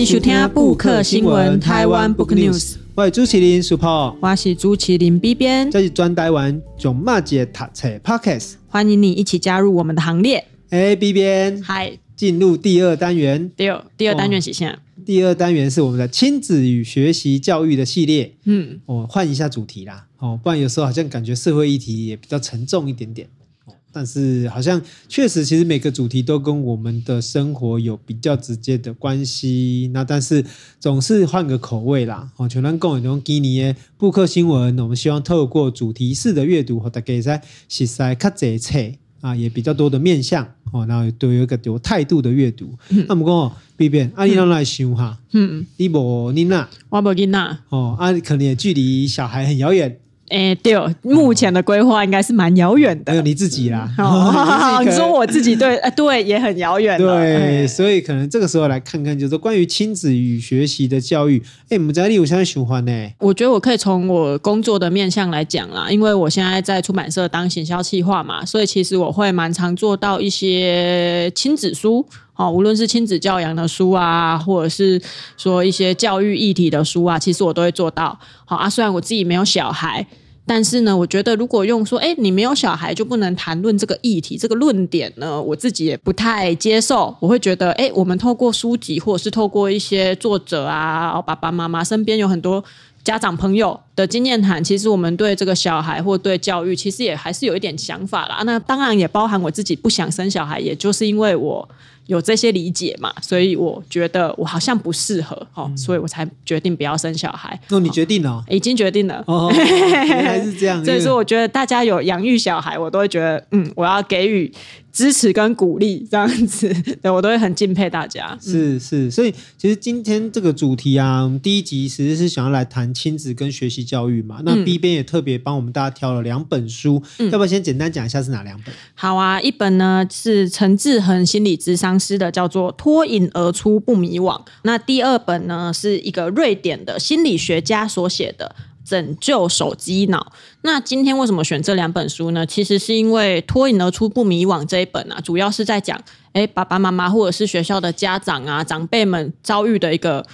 迎收听布克新闻台湾 Book News。我是朱麒麟 Super，我是朱麒麟 B 边，这是专台湾囧妈姐读册 Podcast，欢迎你一起加入我们的行列。哎，B 边，嗨，进入第二单元。第二第二单元是啥？第二单元是我们的亲子与学习教育的系列。嗯，我换一下主题啦，哦，不然有时候好像感觉社会议题也比较沉重一点点。但是好像确实，其实每个主题都跟我们的生活有比较直接的关系。那但是总是换个口味啦。哦，全能共有用今年的布克新闻，我们希望透过主题式的阅读，和大家在实在看这册啊，也比较多的面向哦，然后都有一个有态度的阅读。嗯、那么讲，B B，，阿你让来想哈，嗯，你无你那，我无你那，哦，啊，可能也距离小孩很遥远。哎，对，目前的规划应该是蛮遥远的。还有你自己啦，哦、你说我自己对，哎，对，也很遥远。对，所以可能这个时候来看看，就是关于亲子与学习的教育。哎，我们在里我现在喜欢呢。我觉得我可以从我工作的面向来讲啦，因为我现在在出版社当行销企划嘛，所以其实我会蛮常做到一些亲子书，哦，无论是亲子教养的书啊，或者是说一些教育议题的书啊，其实我都会做到。好啊，虽然我自己没有小孩。但是呢，我觉得如果用说，哎，你没有小孩就不能谈论这个议题，这个论点呢，我自己也不太接受。我会觉得，哎，我们透过书籍或者是透过一些作者啊，爸爸妈妈身边有很多家长朋友的经验谈，其实我们对这个小孩或对教育，其实也还是有一点想法啦。那当然也包含我自己不想生小孩，也就是因为我。有这些理解嘛，所以我觉得我好像不适合哦，嗯、所以我才决定不要生小孩。哦，你决定了？哦，已经决定了。哦，原来是这样。所以说，我觉得大家有养育小孩，我都会觉得，嗯，我要给予。支持跟鼓励这样子，对，我都会很敬佩大家。是是，所以其实今天这个主题啊，我们第一集其实是想要来谈亲子跟学习教育嘛。那 B 边也特别帮我们大家挑了两本书，嗯、要不要先简单讲一下是哪两本？好啊，一本呢是陈志恒心理咨商师的，叫做《脱颖而出不迷惘》。那第二本呢是一个瑞典的心理学家所写的。拯救手机脑。那今天为什么选这两本书呢？其实是因为脱颖而出不迷惘这一本啊，主要是在讲，哎，爸爸妈妈或者是学校的家长啊，长辈们遭遇的一个，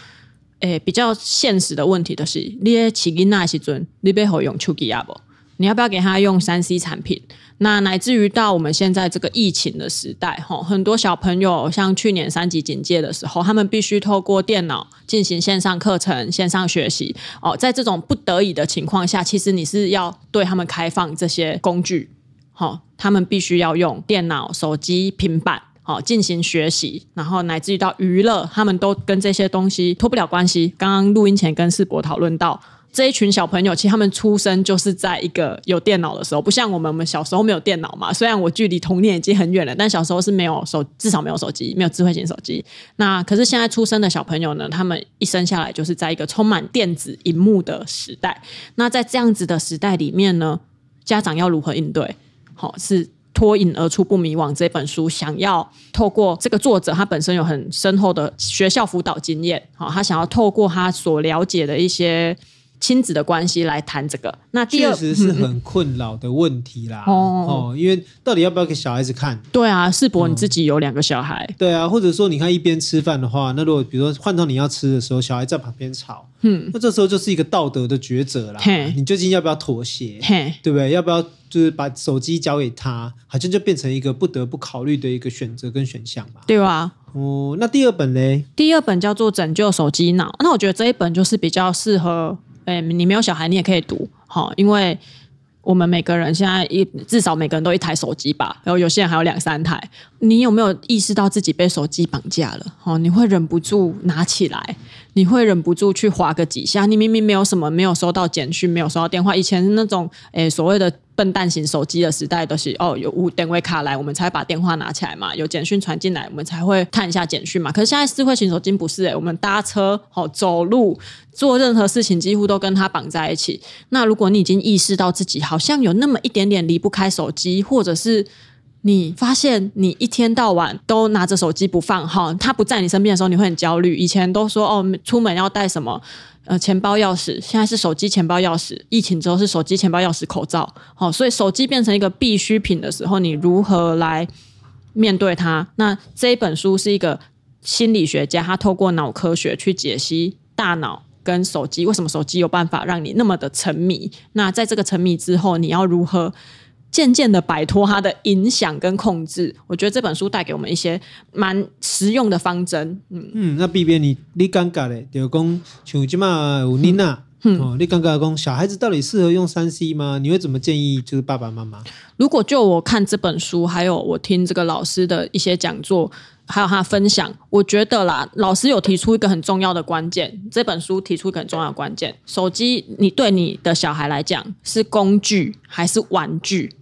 哎，比较现实的问题的是，你在起囡仔时阵，你背后用手机啊不？你要不要给他用三 C 产品？那乃至于到我们现在这个疫情的时代，哈，很多小朋友像去年三级警戒的时候，他们必须透过电脑进行线上课程、线上学习。哦，在这种不得已的情况下，其实你是要对他们开放这些工具，好，他们必须要用电脑、手机、平板，好进行学习，然后乃至于到娱乐，他们都跟这些东西脱不了关系。刚刚录音前跟世博讨论到。这一群小朋友，其实他们出生就是在一个有电脑的时候，不像我们，我们小时候没有电脑嘛。虽然我距离童年已经很远了，但小时候是没有手，至少没有手机，没有智慧型手机。那可是现在出生的小朋友呢，他们一生下来就是在一个充满电子荧幕的时代。那在这样子的时代里面呢，家长要如何应对？好，是脱颖而出不迷惘这本书，想要透过这个作者，他本身有很深厚的学校辅导经验，好，他想要透过他所了解的一些。亲子的关系来谈这个，那第二确实是很困扰的问题啦。哦，哦，因为到底要不要给小孩子看？对啊，世博你自己有两个小孩。嗯，对啊，或者说你看一边吃饭的话，那如果比如说换到你要吃的时候，小孩在旁边吵，嗯，那这时候就是一个道德的抉择啦。嘿你究竟要不要妥协？嘿对不对？要不要就是把手机交给他？好像就变成一个不得不考虑的一个选择跟选项吧？对啊。哦，那第二本嘞？第二本叫做《拯救手机脑》，那我觉得这一本就是比较适合。哎，你没有小孩，你也可以读，好，因为我们每个人现在一至少每个人都一台手机吧，然后有些人还有两三台。你有没有意识到自己被手机绑架了？哦，你会忍不住拿起来，你会忍不住去滑个几下。你明明没有什么，没有收到简讯，没有收到电话。以前那种诶所谓的笨蛋型手机的时代，都是哦有无电话卡来，我们才把电话拿起来嘛，有简讯传进来，我们才会看一下简讯嘛。可是现在智慧型手机不是诶，我们搭车、哦走路、做任何事情，几乎都跟它绑在一起。那如果你已经意识到自己好像有那么一点点离不开手机，或者是你发现你一天到晚都拿着手机不放哈，他不在你身边的时候，你会很焦虑。以前都说哦，出门要带什么？呃，钱包、钥匙，现在是手机、钱包、钥匙。疫情之后是手机、钱包、钥匙、口罩。好，所以手机变成一个必需品的时候，你如何来面对它？那这一本书是一个心理学家，他透过脑科学去解析大脑跟手机，为什么手机有办法让你那么的沉迷？那在这个沉迷之后，你要如何渐渐的摆脱它的影响跟控制？我觉得这本书带给我们一些蛮实用的方针。嗯嗯，那 B B 你你尴尬嘞，就讲像今嘛有妮娜。嗯、哦，你刚刚讲小孩子到底适合用三 C 吗？你会怎么建议？就是爸爸妈妈。如果就我看这本书，还有我听这个老师的一些讲座，还有他分享，我觉得啦，老师有提出一个很重要的关键。这本书提出一个很重要的关键：手机，你对你的小孩来讲是工具还是玩具？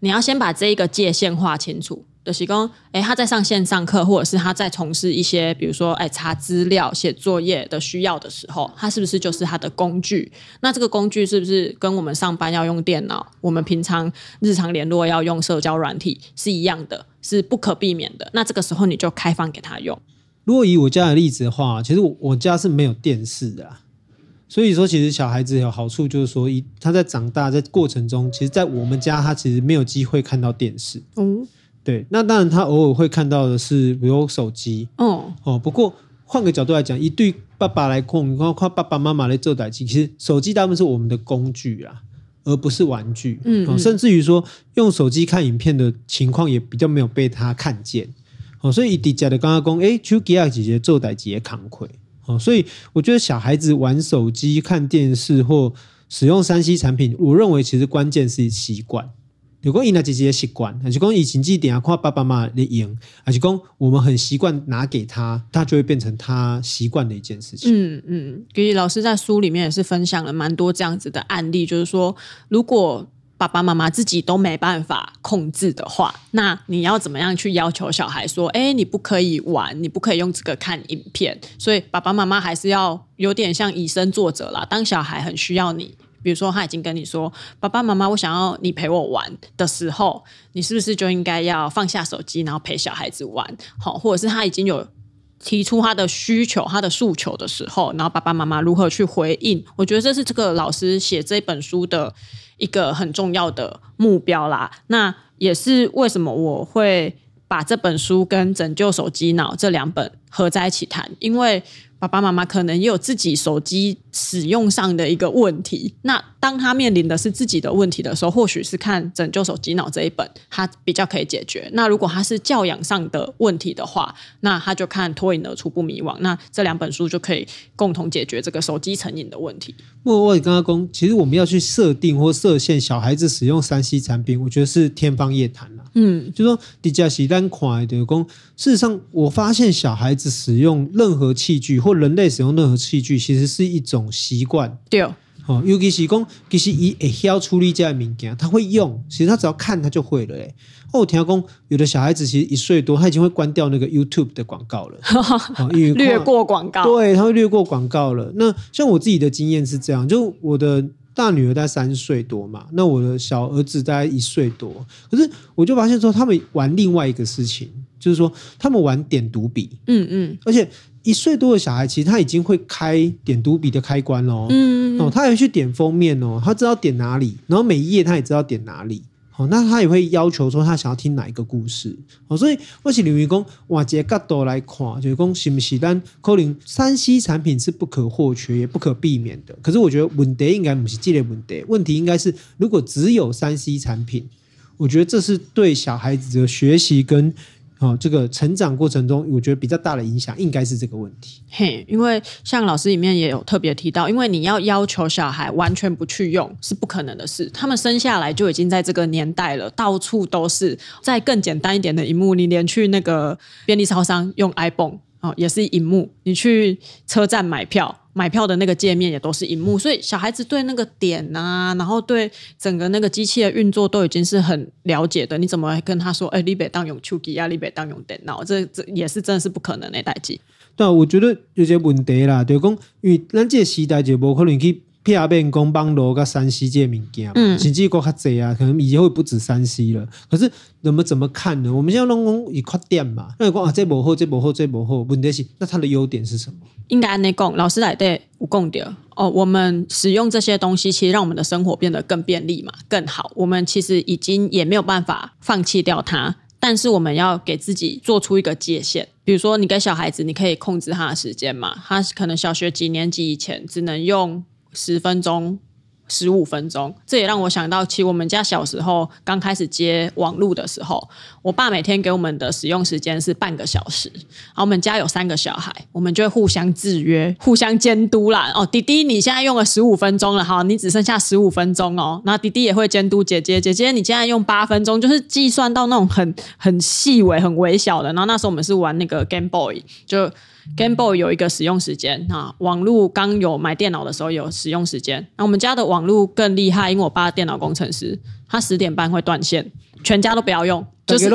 你要先把这一个界限划清楚。就是说，哎，他在上线上课，或者是他在从事一些，比如说，哎，查资料、写作业的需要的时候，他是不是就是他的工具？那这个工具是不是跟我们上班要用电脑，我们平常日常联络要用社交软体是一样的，是不可避免的？那这个时候你就开放给他用。如果以我家的例子的话，其实我我家是没有电视的，所以说其实小孩子有好处，就是说，一他在长大在过程中，其实，在我们家他其实没有机会看到电视。嗯。对，那当然他偶尔会看到的是，比如手机。哦哦，不过换个角度来讲，一对爸爸来控，你看看爸爸妈妈来做代志，其实手机大部分是我们的工具啊，而不是玩具。嗯，嗯，甚至于说用手机看影片的情况也比较没有被他看见。哦，所以迪迦的刚刚讲，哎，手机啊姐姐做代志也扛亏。哦，所以我觉得小孩子玩手机、看电视或使用三 C 产品，我认为其实关键是习惯。如果伊那姐姐习惯，还是讲以前几点啊，看爸爸妈妈的赢，还是讲我们很习惯拿给他，他就会变成他习惯的一件事情。嗯嗯，给老师在书里面也是分享了蛮多这样子的案例，就是说，如果爸爸妈妈自己都没办法控制的话，那你要怎么样去要求小孩说，哎，你不可以玩，你不可以用这个看影片？所以爸爸妈妈还是要有点像以身作则啦，当小孩很需要你。比如说，他已经跟你说：“爸爸妈妈，我想要你陪我玩的时候，你是不是就应该要放下手机，然后陪小孩子玩？好，或者是他已经有提出他的需求、他的诉求的时候，然后爸爸妈妈如何去回应？我觉得这是这个老师写这本书的一个很重要的目标啦。那也是为什么我会把这本书跟《拯救手机脑》这两本合在一起谈，因为。爸爸妈妈可能也有自己手机使用上的一个问题，那当他面临的是自己的问题的时候，或许是看《拯救手机脑》这一本，他比较可以解决。那如果他是教养上的问题的话，那他就看《脱颖而出不迷惘》，那这两本书就可以共同解决这个手机成瘾的问题。我我刚刚讲，其实我们要去设定或设限小孩子使用三 C 产品，我觉得是天方夜谭了。嗯，就说底下是单款的工。事实上，我发现小孩子使用任何器具或人类使用任何器具，其实是一种习惯。对，哦，尤其是讲，其实伊会晓处理这些物件，他会用。其实他只要看，他就会了。哎，哦，我听讲，有的小孩子其实一岁多，他已经会关掉那个 YouTube 的广告了，哦、因为略过广告。对，他会略过广告了。那像我自己的经验是这样，就我的。大女儿大概三岁多嘛，那我的小儿子大概一岁多。可是我就发现说，他们玩另外一个事情，就是说他们玩点读笔。嗯嗯，而且一岁多的小孩其实他已经会开点读笔的开关喽。嗯嗯，哦，他还会去点封面哦，他知道点哪里，然后每一页他也知道点哪里。哦，那他也会要求说他想要听哪一个故事哦，所以我是认为讲，换一个角度来看，就是讲是不是咱可能三 C 产品是不可或缺也不可避免的。可是我觉得问题应该不是这类问题，问题应该是如果只有三 C 产品，我觉得这是对小孩子的学习跟。哦，这个成长过程中，我觉得比较大的影响应该是这个问题。嘿，因为像老师里面也有特别提到，因为你要要求小孩完全不去用是不可能的事。他们生下来就已经在这个年代了，到处都是。再更简单一点的萤幕，你连去那个便利超商用 iPhone 哦，也是萤幕。你去车站买票。买票的那个界面也都是荧幕，所以小孩子对那个点啊，然后对整个那个机器的运作都已经是很了解的。你怎么跟他说？哎，你别当用手机啊，你别当用电脑，这这也是真的是不可能的代志。对啊，我觉得有些问题啦，就是讲，因为咱这个时代就无可能去。下边讲网络跟三 C 这物件，甚至国较济啊，可能以后会不止山西了。可是怎么怎么看呢？我们现在拢讲以缺点嘛，那讲啊，这不好，这不好，这不好。问题是，那它的优点是什么？应该按呢讲，老师来对有讲到哦。我们使用这些东西，其实让我们的生活变得更便利嘛，更好。我们其实已经也没有办法放弃掉它。但是我们要给自己做出一个界限，比如说你给小孩子，你可以控制他的时间嘛，他可能小学几年级以前只能用十分钟。十五分钟，这也让我想到，其实我们家小时候刚开始接网路的时候，我爸每天给我们的使用时间是半个小时。然后我们家有三个小孩，我们就会互相制约、互相监督啦。哦，弟弟，你现在用了十五分钟了，好，你只剩下十五分钟哦。然后弟弟也会监督姐姐，姐姐你现在用八分钟，就是计算到那种很很细微、很微小的。然后那时候我们是玩那个 Game Boy，就。Game Boy 有一个使用时间啊，网络刚有买电脑的时候有使用时间。那我们家的网络更厉害，因为我爸电脑工程师，他十点半会断线，全家都不要用，就是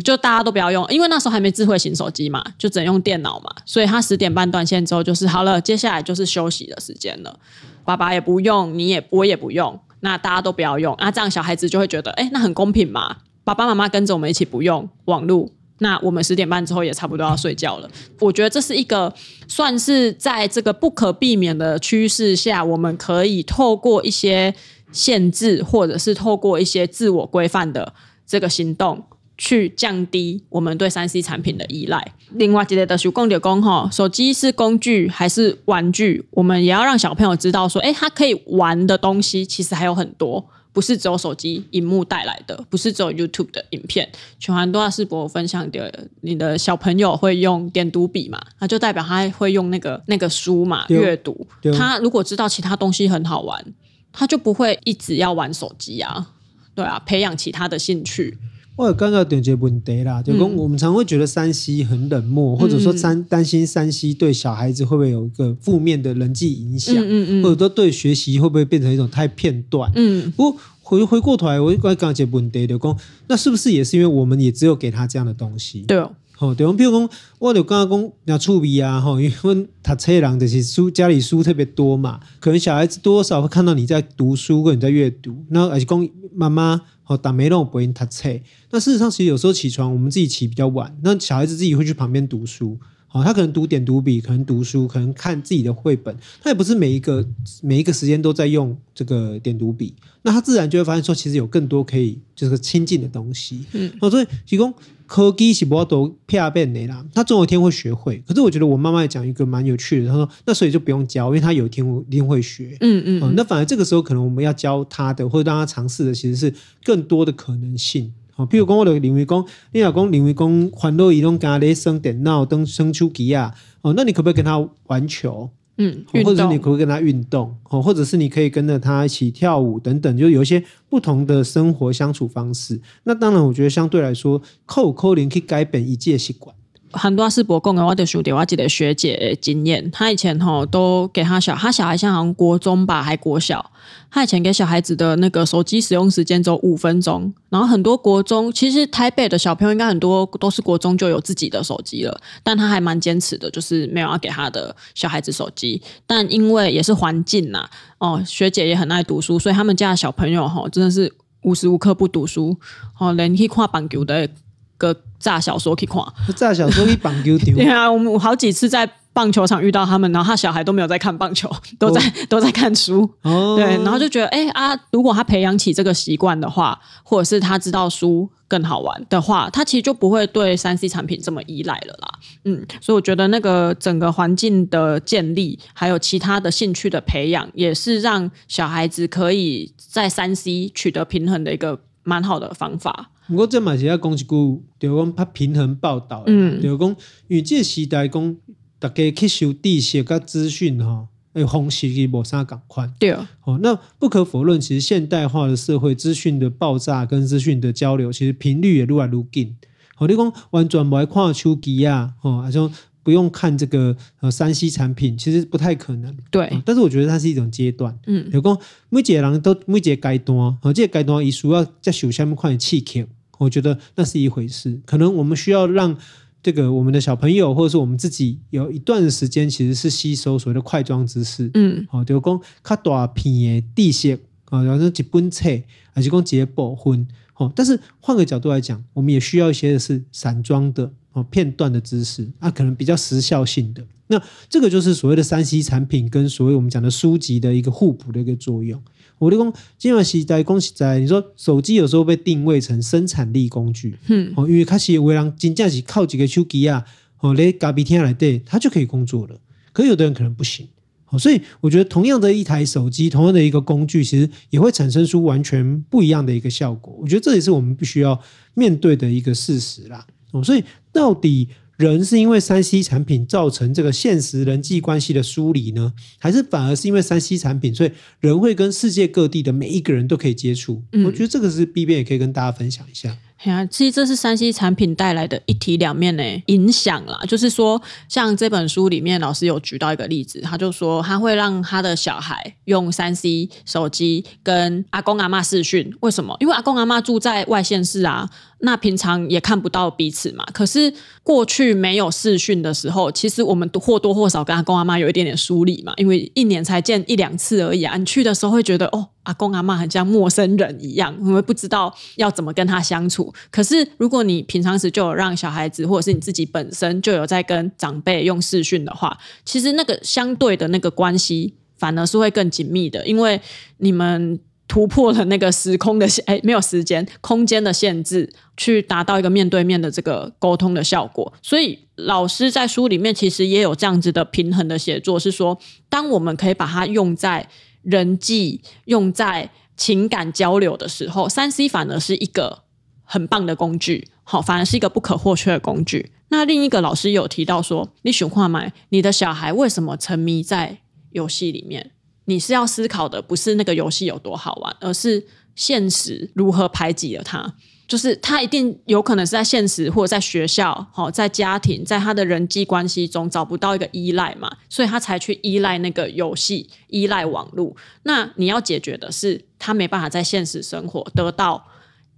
就大家都不要用，因为那时候还没智慧型手机嘛，就只能用电脑嘛，所以他十点半断线之后就是好了，接下来就是休息的时间了。爸爸也不用，你也我也不用，那大家都不要用，那这样小孩子就会觉得，哎，那很公平嘛，爸爸妈妈跟着我们一起不用网络。那我们十点半之后也差不多要睡觉了。我觉得这是一个算是在这个不可避免的趋势下，我们可以透过一些限制，或者是透过一些自我规范的这个行动，去降低我们对三 C 产品的依赖。另外，记得的是公点工哈，手机是工具还是玩具？我们也要让小朋友知道说，哎，他可以玩的东西其实还有很多。不是只有手机荧幕带来的，不是只有 YouTube 的影片。全环多纳世博分享的，你的小朋友会用点读笔嘛？那就代表他会用那个那个书嘛，阅读。他如果知道其他东西很好玩，他就不会一直要玩手机啊。对啊，培养其他的兴趣。我有刚刚点解问题啦，就跟我们常会觉得山西很冷漠，嗯、或者说担担心山西对小孩子会不会有一个负面的人际影响，嗯嗯嗯，或者说对学习会不会变成一种太片段？嗯，不过回回过头来，我刚刚解问题的讲，那是不是也是因为我们也只有给他这样的东西？对哦，好，对，我们比如讲，我就刚刚讲要触笔啊，哈，因为读册人就是书家里书特别多嘛，可能小孩子多少会看到你在读书或者你在阅读，那而且讲妈妈。好，打没弄不会他菜。那事实上，其实有时候起床，我们自己起比较晚，那小孩子自己会去旁边读书。好，他可能读点读笔，可能读书，可能看自己的绘本。他也不是每一个每一个时间都在用这个点读笔。那他自然就会发现说，其实有更多可以就是亲近的东西。嗯，好，所以提供。科技是不要都片变的啦，他总有一天会学会。可是我觉得我妈妈也讲一个蛮有趣的，她说那所以就不用教，因为他有一天一定会学。嗯嗯，嗯，那反而这个时候可能我们要教他的，或者让他尝试的，其实是更多的可能性。好，譬如讲我的领域工，你老公领域工，环路移动咖喱生电脑登生出机啊，哦，那你可不可以跟他玩球？嗯，或者是你可以跟他运动，哦，或者是你可以跟着他一起跳舞等等，就有一些不同的生活相处方式。那当然，我觉得相对来说，扣扣零可以改变一切习惯。很多是博共的，我的兄弟，我记得学姐经验，他以前吼都给他小，他小孩像好像国中吧，还国小，他以前给小孩子的那个手机使用时间只有五分钟，然后很多国中，其实台北的小朋友应该很多都是国中就有自己的手机了，但他还蛮坚持的，就是没有要给他的小孩子手机，但因为也是环境呐，哦，学姐也很爱读书，所以他们家的小朋友吼真的是无时无刻不读书，哦，连去看棒球的。个炸小说可以看，炸小说可以棒球场。对啊，我们好几次在棒球场遇到他们，然后他小孩都没有在看棒球，都在、哦、都在看书。哦，对，然后就觉得，哎啊，如果他培养起这个习惯的话，或者是他知道书更好玩的话，他其实就不会对三 C 产品这么依赖了啦。嗯，所以我觉得那个整个环境的建立，还有其他的兴趣的培养，也是让小孩子可以在三 C 取得平衡的一个蛮好的方法。不过这嘛是要讲一句，就讲他平衡报道，嗯，就讲因为这时代讲大家吸收知识跟资讯哈，诶，方式伊无啥共款，对啊，哦，那不可否认，其实现代化的社会，资讯的爆炸跟资讯的交流，其实频率也愈来愈紧。好，你讲完全不爱看手机啊，哦，还说。不用看这个呃山西产品，其实不太可能。对、嗯，但是我觉得它是一种阶段。嗯，有讲每一个人都每一个阶段，好，这个阶段伊需要在手下面换气口，我觉得那是一回事。可能我们需要让这个我们的小朋友，或者是我们自己有一段时间，其实是吸收所谓的快装知识。嗯，好，就讲较大片的知识啊，然后一本册，还是讲几个部分。哦，但是换个角度来讲，我们也需要一些的是散装的。哦，片段的知识啊，可能比较时效性的。那这个就是所谓的三 C 产品跟所谓我们讲的书籍的一个互补的一个作用。我的工今晚是在恭喜在你说手机有时候被定位成生产力工具，嗯，哦，因为开始为人真正是靠几个手机啊，哦，来咖啡厅来对，它就可以工作了。可有的人可能不行，哦，所以我觉得同样的一台手机，同样的一个工具，其实也会产生出完全不一样的一个效果。我觉得这也是我们必须要面对的一个事实啦。哦，所以到底。人是因为三 C 产品造成这个现实人际关系的疏离呢，还是反而是因为三 C 产品，所以人会跟世界各地的每一个人都可以接触？嗯，我觉得这个是 B 边也可以跟大家分享一下。啊，其实这是三 C 产品带来的一体两面的影响啦。就是说，像这本书里面老师有举到一个例子，他就说他会让他的小孩用三 C 手机跟阿公阿嬷视讯。为什么？因为阿公阿嬷住在外县市啊，那平常也看不到彼此嘛。可是过去没有视讯的时候，其实我们或多或少跟阿公阿嬷有一点点疏离嘛，因为一年才见一两次而已啊。你去的时候会觉得哦。阿公阿嬷很像陌生人一样，因为不知道要怎么跟他相处。可是如果你平常时就有让小孩子，或者是你自己本身就有在跟长辈用视讯的话，其实那个相对的那个关系反而是会更紧密的，因为你们突破了那个时空的限，哎，没有时间空间的限制，去达到一个面对面的这个沟通的效果。所以老师在书里面其实也有这样子的平衡的写作，是说当我们可以把它用在。人际用在情感交流的时候，三 C 反而是一个很棒的工具，好，反而是一个不可或缺的工具。那另一个老师有提到说，你选话买你的小孩为什么沉迷在游戏里面？你是要思考的不是那个游戏有多好玩，而是现实如何排挤了他。就是他一定有可能是在现实或者在学校，好，在家庭，在他的人际关系中找不到一个依赖嘛，所以他才去依赖那个游戏，依赖网络。那你要解决的是他没办法在现实生活得到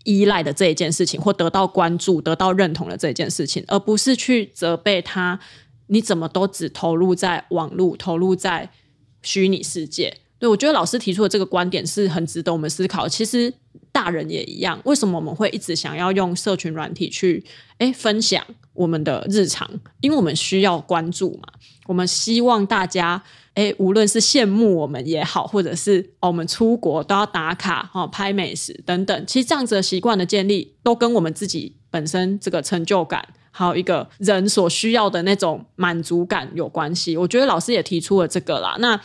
依赖的这一件事情，或得到关注、得到认同的这一件事情，而不是去责备他，你怎么都只投入在网络，投入在虚拟世界。对，我觉得老师提出的这个观点是很值得我们思考。其实大人也一样，为什么我们会一直想要用社群软体去诶分享我们的日常？因为我们需要关注嘛。我们希望大家诶，无论是羡慕我们也好，或者是哦我们出国都要打卡哈、拍美食等等。其实这样子的习惯的建立，都跟我们自己本身这个成就感，还有一个人所需要的那种满足感有关系。我觉得老师也提出了这个啦。那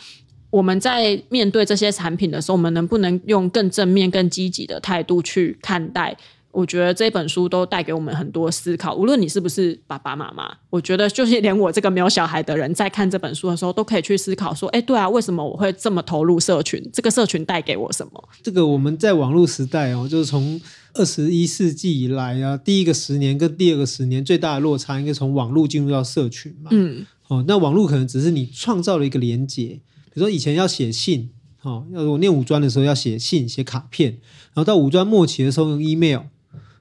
我们在面对这些产品的时候，我们能不能用更正面、更积极的态度去看待？我觉得这本书都带给我们很多思考。无论你是不是爸爸妈妈，我觉得就是连我这个没有小孩的人，在看这本书的时候，都可以去思考说：哎，对啊，为什么我会这么投入社群？这个社群带给我什么？这个我们在网络时代哦，就是从二十一世纪以来啊，第一个十年跟第二个十年最大的落差，应该从网络进入到社群嘛。嗯，哦，那网络可能只是你创造了一个连接。比如说以前要写信，哦，要我念五专的时候要写信、写卡片，然后到五专末期的时候用 email。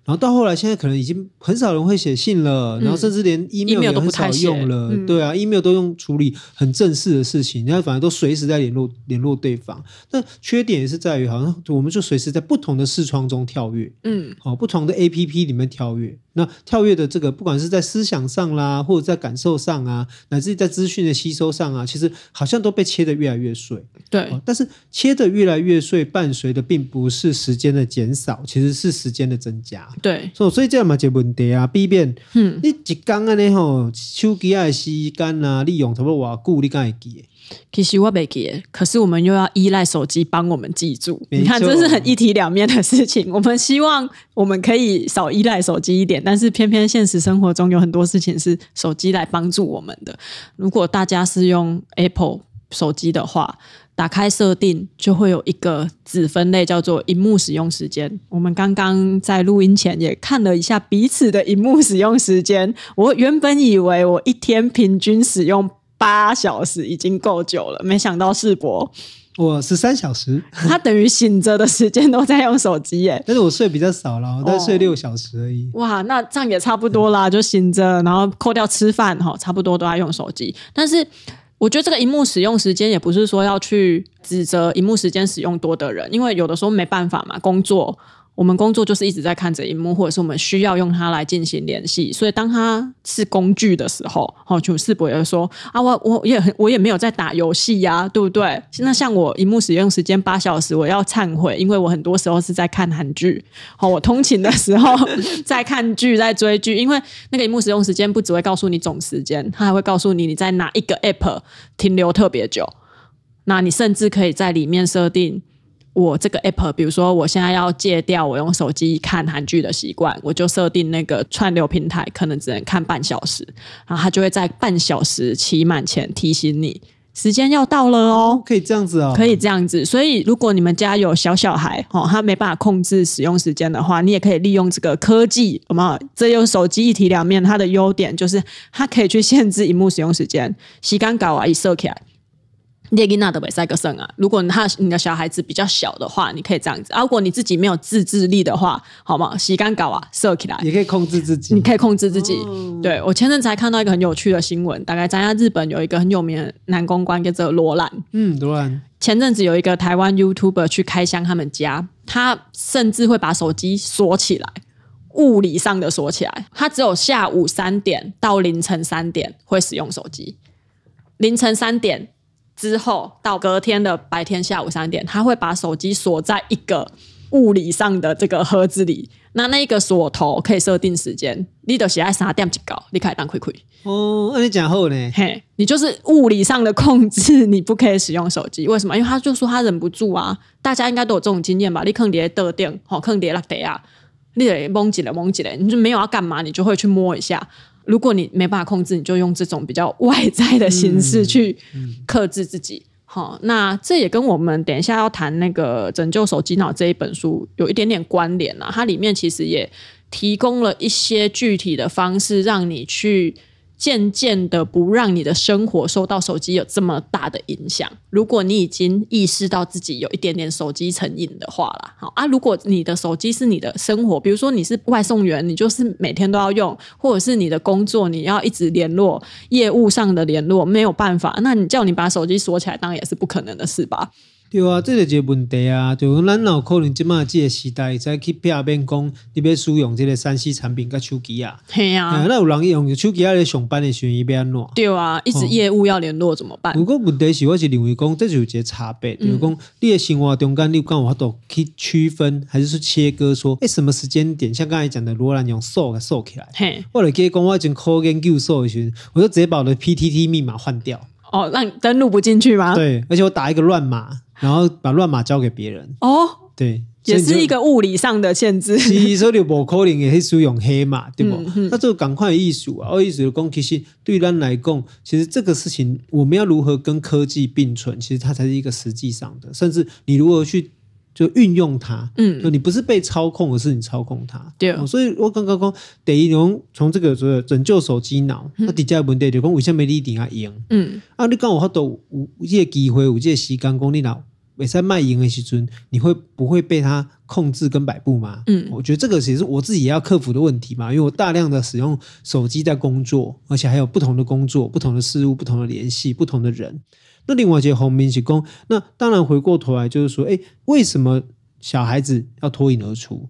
然后到后来，现在可能已经很少人会写信了，嗯、然后甚至连 email 也很少用了。嗯、对啊，email 都用处理很正式的事情，人家反而都随时在联络联络对方。那缺点也是在于，好像我们就随时在不同的视窗中跳跃，嗯，好，不同的 APP 里面跳跃。那跳跃的这个，不管是在思想上啦，或者在感受上啊，乃至于在资讯的吸收上啊，其实好像都被切得越来越碎。对，但是切得越来越碎，伴随的并不是时间的减少，其实是时间的增加。对，所以所以这样嘛，就问题啊，避免，嗯，你一天啊，你吼手机啊时间啊，利用差不多偌久，你敢会记？其实我没记，可是我们又要依赖手机帮我们记住。你看，这是很一体两面的事情。我们希望我们可以少依赖手机一点，但是偏偏现实生活中有很多事情是手机来帮助我们的。如果大家是用 Apple 手机的话，打开设定就会有一个子分类叫做“荧幕使用时间”。我们刚刚在录音前也看了一下彼此的荧幕使用时间。我原本以为我一天平均使用。八小时已经够久了，没想到世博我十三小时，他等于醒着的时间都在用手机耶。但是我睡比较少了，我大概睡六小时而已。哦。哇，那这样也差不多啦，就醒着，然后扣掉吃饭哈，差不多都在用手机。但是我觉得这个荧幕使用时间也不是说要去指责荧幕时间使用多的人，因为有的时候没办法嘛，工作。我们工作就是一直在看着荧幕，或者是我们需要用它来进行联系。所以当它是工具的时候，哦，就世博也说啊，我我也很我也没有在打游戏呀，对不对？那像我荧幕使用时间八小时，我要忏悔，因为我很多时候是在看韩剧。好，我通勤的时候在看剧，在追剧，因为那个荧幕使用时间不只会告诉你总时间，它还会告诉你你在哪一个 app 停留特别久。那你甚至可以在里面设定。我这个 app，比如说我现在要戒掉我用手机看韩剧的习惯，我就设定那个串流平台可能只能看半小时，然后它就会在半小时期满前提醒你时间要到了哦。可以这样子哦，可以这样子。所以如果你们家有小小孩哦，他没办法控制使用时间的话，你也可以利用这个科技，好不好？这用手机一体两面，它的优点就是它可以去限制荧幕使用时间，时间搞啊一设起来。列吉纳的维塞格森啊，如果他你的小孩子比较小的话，你可以这样子；如果你自己没有自制力的话，好吗？洗干搞啊，射起来你可以控制自己。你可以控制自己。哦、对我前阵子才看到一个很有趣的新闻，大概咱家日本有一个很有名的男公关叫做罗兰。嗯，罗兰。前阵子有一个台湾 YouTuber 去开箱他们家，他甚至会把手机锁起来，物理上的锁起来。他只有下午三点到凌晨三点会使用手机，凌晨三点。之后到隔天的白天下午三点，他会把手机锁在一个物理上的这个盒子里。那那个锁头可以设定时间，你都写在三点就搞，你可以当亏亏。哦，那你讲后呢？嘿，你就是物理上的控制，你不可以使用手机。为什么？因为他就说他忍不住啊。大家应该都有这种经验吧？你坑爹得电，好坑爹落地啊，你得蒙起来蒙起来，你就没有要干嘛，你就会去摸一下。如果你没办法控制，你就用这种比较外在的形式去克制自己。好、嗯嗯，那这也跟我们等一下要谈那个《拯救手机脑》这一本书有一点点关联啊。它里面其实也提供了一些具体的方式，让你去。渐渐的不让你的生活受到手机有这么大的影响。如果你已经意识到自己有一点点手机成瘾的话啦，好啊。如果你的手机是你的生活，比如说你是外送员，你就是每天都要用，或者是你的工作你要一直联络业务上的联络，没有办法，那你叫你把手机锁起来，当然也是不可能的事吧。对啊，这个就问题啊，就讲咱有可能即马即个时代再去变变讲，你要使用这个三 C 产品跟手机啊。嘿啊，那有人用手机来上班的时候，伊要安怎？对啊，一直业务要联络怎么办？如果问题是，我是认为讲，这就是一个差别，就是讲你的生活中间，你有有法度去区分，还是说切割说，哎，什么时间点？像刚才讲的，罗兰用锁给锁起来。嘿，或者可以讲，我已经考研究所的时候，我就直接把我的 PTT 密码换掉。哦，让你登录不进去吗？对，而且我打一个乱码。然后把乱码交给别人哦，对，也是一个物理上的限制。其实你不可能也可以使用黑码，对不？嗯嗯、那这个赶快艺术啊，哦，艺术的工其实对人来讲，其实这个事情我们要如何跟科技并存，其实它才是一个实际上的。甚至你如何去就运用它，嗯，就你不是被操控，而是你操控它。对、哦，所以我刚刚讲第一种从这个说拯救手机脑，那底下问题就讲为什么你一定要赢？嗯，啊，你刚好都有这个机会，有这个时间讲你脑。每次卖淫的时阵，你会不会被他控制跟摆布吗？嗯，我觉得这个其实我自己也要克服的问题嘛，因为我大量的使用手机在工作，而且还有不同的工作、不同的事物、不同的联系、不同的人。那另外一个红明是讲，那当然回过头来就是说，哎，为什么小孩子要脱颖而出，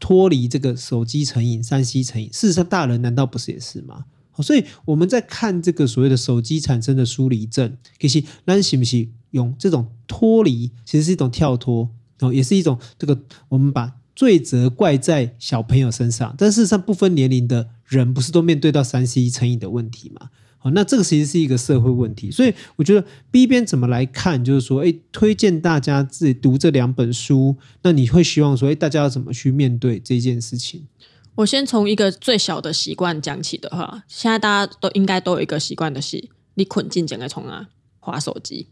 脱离这个手机成瘾、三 C 成瘾？事实上，大人难道不是也是吗？所以我们在看这个所谓的手机产生的疏离症，其实那是不是用这种脱离，其实是一种跳脱，哦，也是一种这个我们把罪责怪在小朋友身上，但事实上不分年龄的人，不是都面对到三 C 成瘾的问题吗？好，那这个其实是一个社会问题。所以我觉得 B 边怎么来看，就是说，哎，推荐大家自己读这两本书，那你会希望说，哎，大家要怎么去面对这件事情？我先从一个最小的习惯讲起的话，现在大家都应该都有一个习惯的是，你捆进整个从啊，划手机、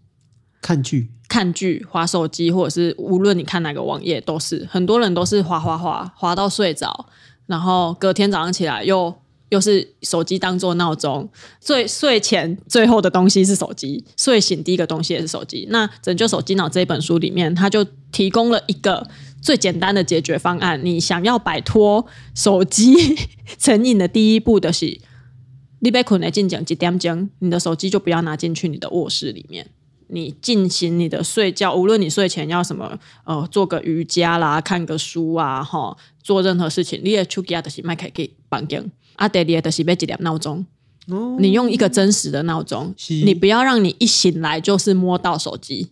看剧、看剧、划手机，或者是无论你看哪个网页，都是很多人都是划划划划到睡着，然后隔天早上起来又又是手机当做闹钟，睡睡前最后的东西是手机，睡醒第一个东西也是手机。那《拯救手机脑》这一本书里面，他就提供了一个。最简单的解决方案，你想要摆脱手机成瘾的第一步的是，你被困在进讲几点钟，你的手机就不要拿进去你的卧室里面。你进行你的睡觉，无论你睡前要什么，呃，做个瑜伽啦，看个书啊，哈，做任何事情，你也出家的是麦开给绑定，啊，第二的是要一点闹钟，哦，你用一个真实的闹钟，你不要让你一醒来就是摸到手机。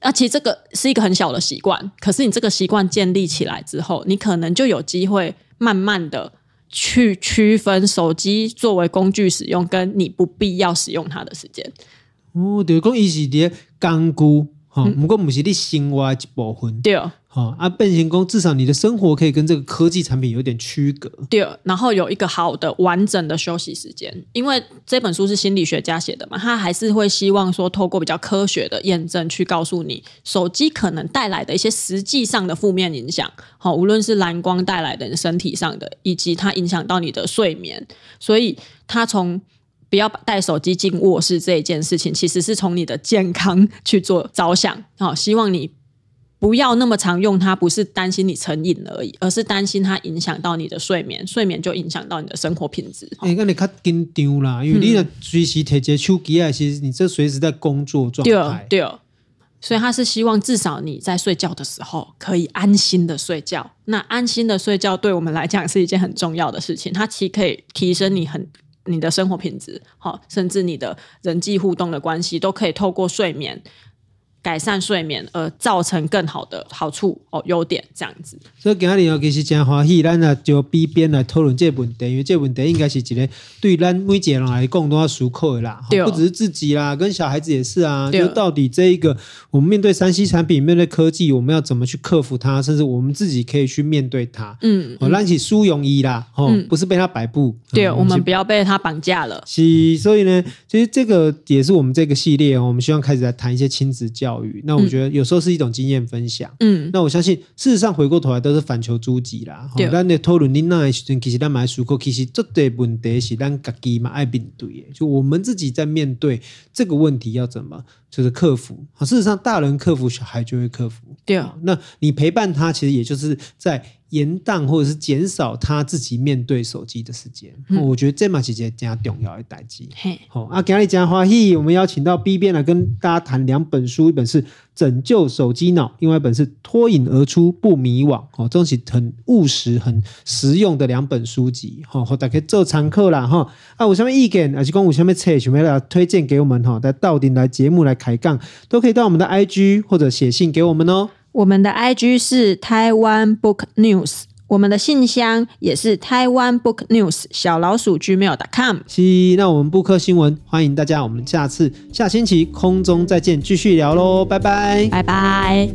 那、啊、其实这个是一个很小的习惯，可是你这个习惯建立起来之后，你可能就有机会慢慢的去区分手机作为工具使用，跟你不必要使用它的时间。哦，就是讲伊是啲工具，哈，不过不是你生活一部分。对。好啊，变形工至少你的生活可以跟这个科技产品有点区隔。对，然后有一个好的完整的休息时间，因为这本书是心理学家写的嘛，他还是会希望说透过比较科学的验证去告诉你手机可能带来的一些实际上的负面影响。好，无论是蓝光带来的身体上的，以及它影响到你的睡眠，所以他从不要带手机进卧室这一件事情，其实是从你的健康去做着想。好，希望你。不要那么常用它，不是担心你成瘾而已，而是担心它影响到你的睡眠，睡眠就影响到你的生活品质。哎、欸，那你较紧张啦，因为你随时提着手机啊，其实你这随时在工作状态。对，对，所以他是希望至少你在睡觉的时候可以安心的睡觉。那安心的睡觉对我们来讲是一件很重要的事情，它其实可以提升你很你的生活品质，好，甚至你的人际互动的关系都可以透过睡眠。改善睡眠而造成更好的好处哦，优点这样子。所以今日哦，其实真欢喜，咱啊就 B 边来讨论这个问题，因为这个问题应该是一个对咱每一个人来讲都要熟口的啦。对，不只是自己啦，跟小孩子也是啊。对，就到底这一个，我们面对三 C 产品，面对科技，我们要怎么去克服它，甚至我们自己可以去面对它。嗯，哦，让起书容易啦，哦，嗯、不是被它摆布。对，我们不要被它绑架了。是，所以呢，其实这个也是我们这个系列哦，我们希望开始来谈一些亲子教育。教育，那我觉得有时候是一种经验分享。嗯，那我相信事实上回过头来都是反求诸己啦。对，咱的讨论你那时阵，其实咱买书库，其实这对问题是咱自己嘛爱面对的。就我们自己在面对这个问题要怎么就是克服。好，事实上大人克服，小孩就会克服。对啊，那你陪伴他，其实也就是在。延宕或者是减少他自己面对手机的时间，嗯、我觉得这嘛是一件重要的代志。好嘿，啊，今日讲欢喜，我们邀请到 B 边来跟大家谈两本书，一本是《拯救手机脑》，另外一本是《脱颖而出不迷惘》。哦，这是很务实、很实用的两本书籍。好，大家可以做参考啦。哈，啊，有什么意见，还是讲有什么册，想要来推荐给我们哈，在到底来节目来抬杠都可以到我们的 IG 或者写信给我们哦。我们的 IG 是台湾 Book News，我们的信箱也是台湾 Book News 小老鼠 gmail.com。嘻，那我们布克新闻欢迎大家，我们下次下星期空中再见，继续聊喽，拜拜，拜拜。